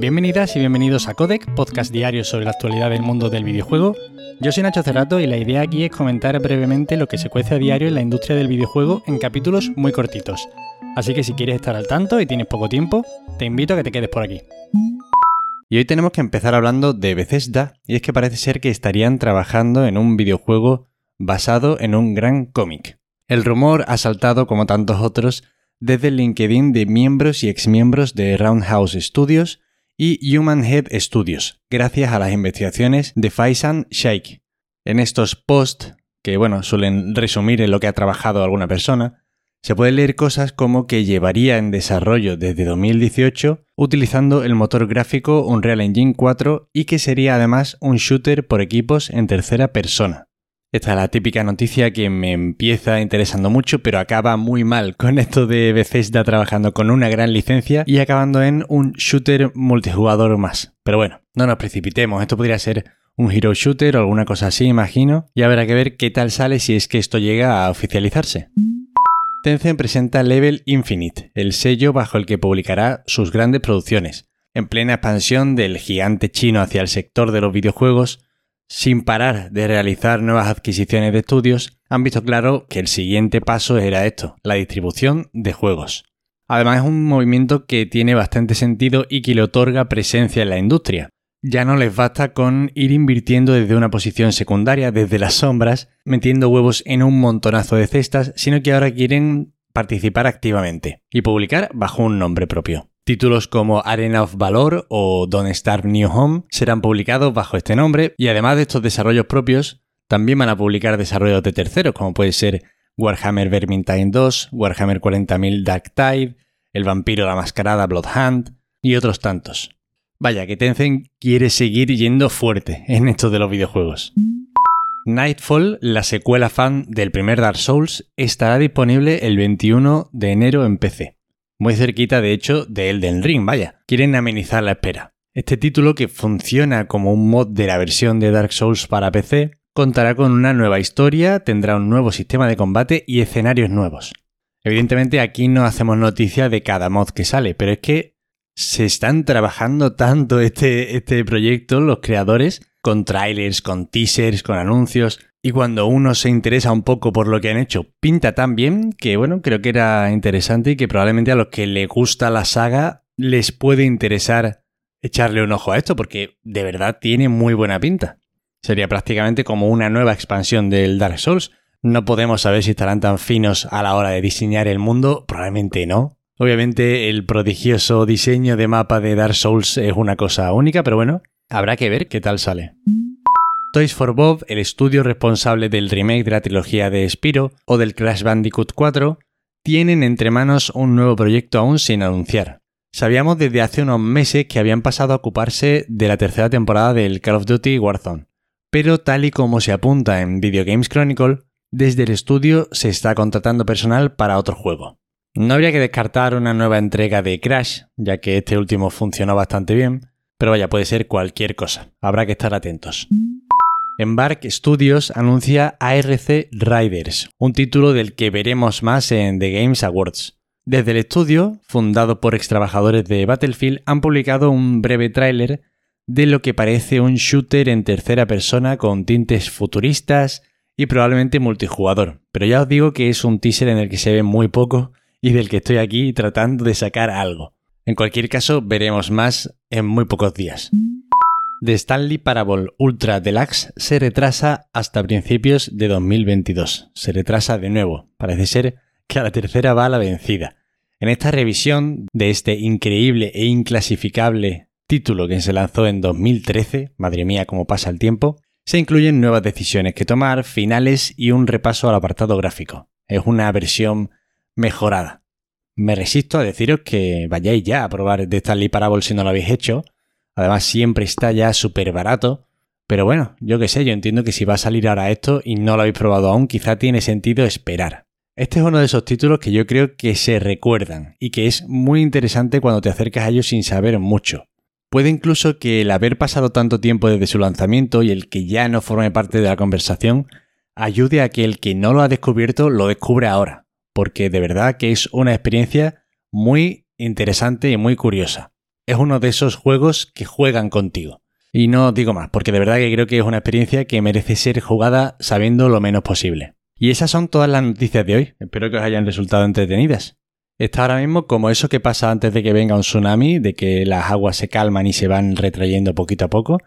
Bienvenidas y bienvenidos a Codec, podcast diario sobre la actualidad del mundo del videojuego. Yo soy Nacho Cerrato y la idea aquí es comentar brevemente lo que se cuece a diario en la industria del videojuego en capítulos muy cortitos. Así que si quieres estar al tanto y tienes poco tiempo, te invito a que te quedes por aquí. Y hoy tenemos que empezar hablando de Bethesda, y es que parece ser que estarían trabajando en un videojuego basado en un gran cómic. El rumor ha saltado, como tantos otros, desde el LinkedIn de miembros y exmiembros de Roundhouse Studios y Human Head Studios, gracias a las investigaciones de Faisan Sheikh. En estos posts, que bueno, suelen resumir en lo que ha trabajado alguna persona, se pueden leer cosas como que llevaría en desarrollo desde 2018 utilizando el motor gráfico Unreal Engine 4 y que sería además un shooter por equipos en tercera persona. Esta es la típica noticia que me empieza interesando mucho, pero acaba muy mal con esto de Bethesda trabajando con una gran licencia y acabando en un shooter multijugador más. Pero bueno, no nos precipitemos, esto podría ser un hero shooter o alguna cosa así, imagino, y habrá que ver qué tal sale si es que esto llega a oficializarse. Tencent presenta Level Infinite, el sello bajo el que publicará sus grandes producciones. En plena expansión del gigante chino hacia el sector de los videojuegos, sin parar de realizar nuevas adquisiciones de estudios, han visto claro que el siguiente paso era esto, la distribución de juegos. Además es un movimiento que tiene bastante sentido y que le otorga presencia en la industria. Ya no les basta con ir invirtiendo desde una posición secundaria, desde las sombras, metiendo huevos en un montonazo de cestas, sino que ahora quieren participar activamente y publicar bajo un nombre propio. Títulos como Arena of Valor o Don't Starve New Home serán publicados bajo este nombre y además de estos desarrollos propios, también van a publicar desarrollos de terceros como puede ser Warhammer Vermintide 2, Warhammer 40.000 Dark Tide, El Vampiro la Mascarada Bloodhunt y otros tantos. Vaya, que Tencent quiere seguir yendo fuerte en esto de los videojuegos. Nightfall, la secuela fan del primer Dark Souls, estará disponible el 21 de enero en PC. Muy cerquita, de hecho, de Elden Ring, vaya. Quieren amenizar la espera. Este título, que funciona como un mod de la versión de Dark Souls para PC, contará con una nueva historia, tendrá un nuevo sistema de combate y escenarios nuevos. Evidentemente aquí no hacemos noticia de cada mod que sale, pero es que se están trabajando tanto este, este proyecto, los creadores, con trailers, con teasers, con anuncios. Y cuando uno se interesa un poco por lo que han hecho, pinta tan bien que, bueno, creo que era interesante y que probablemente a los que le gusta la saga les puede interesar echarle un ojo a esto, porque de verdad tiene muy buena pinta. Sería prácticamente como una nueva expansión del Dark Souls. No podemos saber si estarán tan finos a la hora de diseñar el mundo, probablemente no. Obviamente el prodigioso diseño de mapa de Dark Souls es una cosa única, pero bueno, habrá que ver qué tal sale. Toys for Bob, el estudio responsable del remake de la trilogía de Spiro o del Crash Bandicoot 4, tienen entre manos un nuevo proyecto aún sin anunciar. Sabíamos desde hace unos meses que habían pasado a ocuparse de la tercera temporada del Call of Duty Warzone, pero tal y como se apunta en Video Games Chronicle, desde el estudio se está contratando personal para otro juego. No habría que descartar una nueva entrega de Crash, ya que este último funcionó bastante bien, pero vaya, puede ser cualquier cosa, habrá que estar atentos. Embark Studios anuncia ARC Riders, un título del que veremos más en The Games Awards. Desde el estudio, fundado por extrabajadores de Battlefield, han publicado un breve tráiler de lo que parece un shooter en tercera persona con tintes futuristas y probablemente multijugador. Pero ya os digo que es un teaser en el que se ve muy poco y del que estoy aquí tratando de sacar algo. En cualquier caso, veremos más en muy pocos días. The Stanley Parable Ultra Deluxe se retrasa hasta principios de 2022. Se retrasa de nuevo. Parece ser que a la tercera va la vencida. En esta revisión de este increíble e inclasificable título que se lanzó en 2013, madre mía cómo pasa el tiempo, se incluyen nuevas decisiones que tomar, finales y un repaso al apartado gráfico. Es una versión mejorada. Me resisto a deciros que vayáis ya a probar The Stanley Parable si no lo habéis hecho, Además, siempre está ya súper barato. Pero bueno, yo qué sé, yo entiendo que si va a salir ahora esto y no lo habéis probado aún, quizá tiene sentido esperar. Este es uno de esos títulos que yo creo que se recuerdan y que es muy interesante cuando te acercas a ellos sin saber mucho. Puede incluso que el haber pasado tanto tiempo desde su lanzamiento y el que ya no forme parte de la conversación ayude a que el que no lo ha descubierto lo descubre ahora, porque de verdad que es una experiencia muy interesante y muy curiosa. Es uno de esos juegos que juegan contigo. Y no digo más, porque de verdad que creo que es una experiencia que merece ser jugada sabiendo lo menos posible. Y esas son todas las noticias de hoy. Espero que os hayan resultado entretenidas. Está ahora mismo como eso que pasa antes de que venga un tsunami, de que las aguas se calman y se van retrayendo poquito a poco.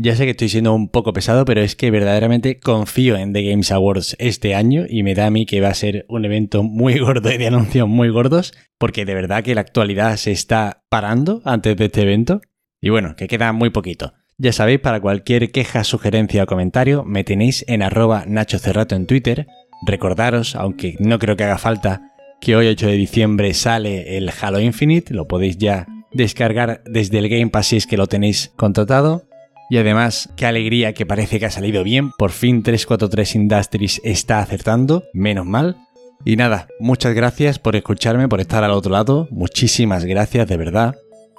Ya sé que estoy siendo un poco pesado, pero es que verdaderamente confío en The Games Awards este año y me da a mí que va a ser un evento muy gordo y de anuncios muy gordos, porque de verdad que la actualidad se está parando antes de este evento. Y bueno, que queda muy poquito. Ya sabéis, para cualquier queja, sugerencia o comentario, me tenéis en arroba Nacho Cerrato en Twitter. Recordaros, aunque no creo que haga falta, que hoy 8 de diciembre sale el Halo Infinite, lo podéis ya descargar desde el Game Pass si es que lo tenéis contratado. Y además, qué alegría que parece que ha salido bien, por fin 343 Industries está acertando, menos mal. Y nada, muchas gracias por escucharme, por estar al otro lado, muchísimas gracias de verdad.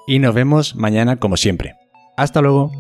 Y nos vemos mañana como siempre. Hasta luego.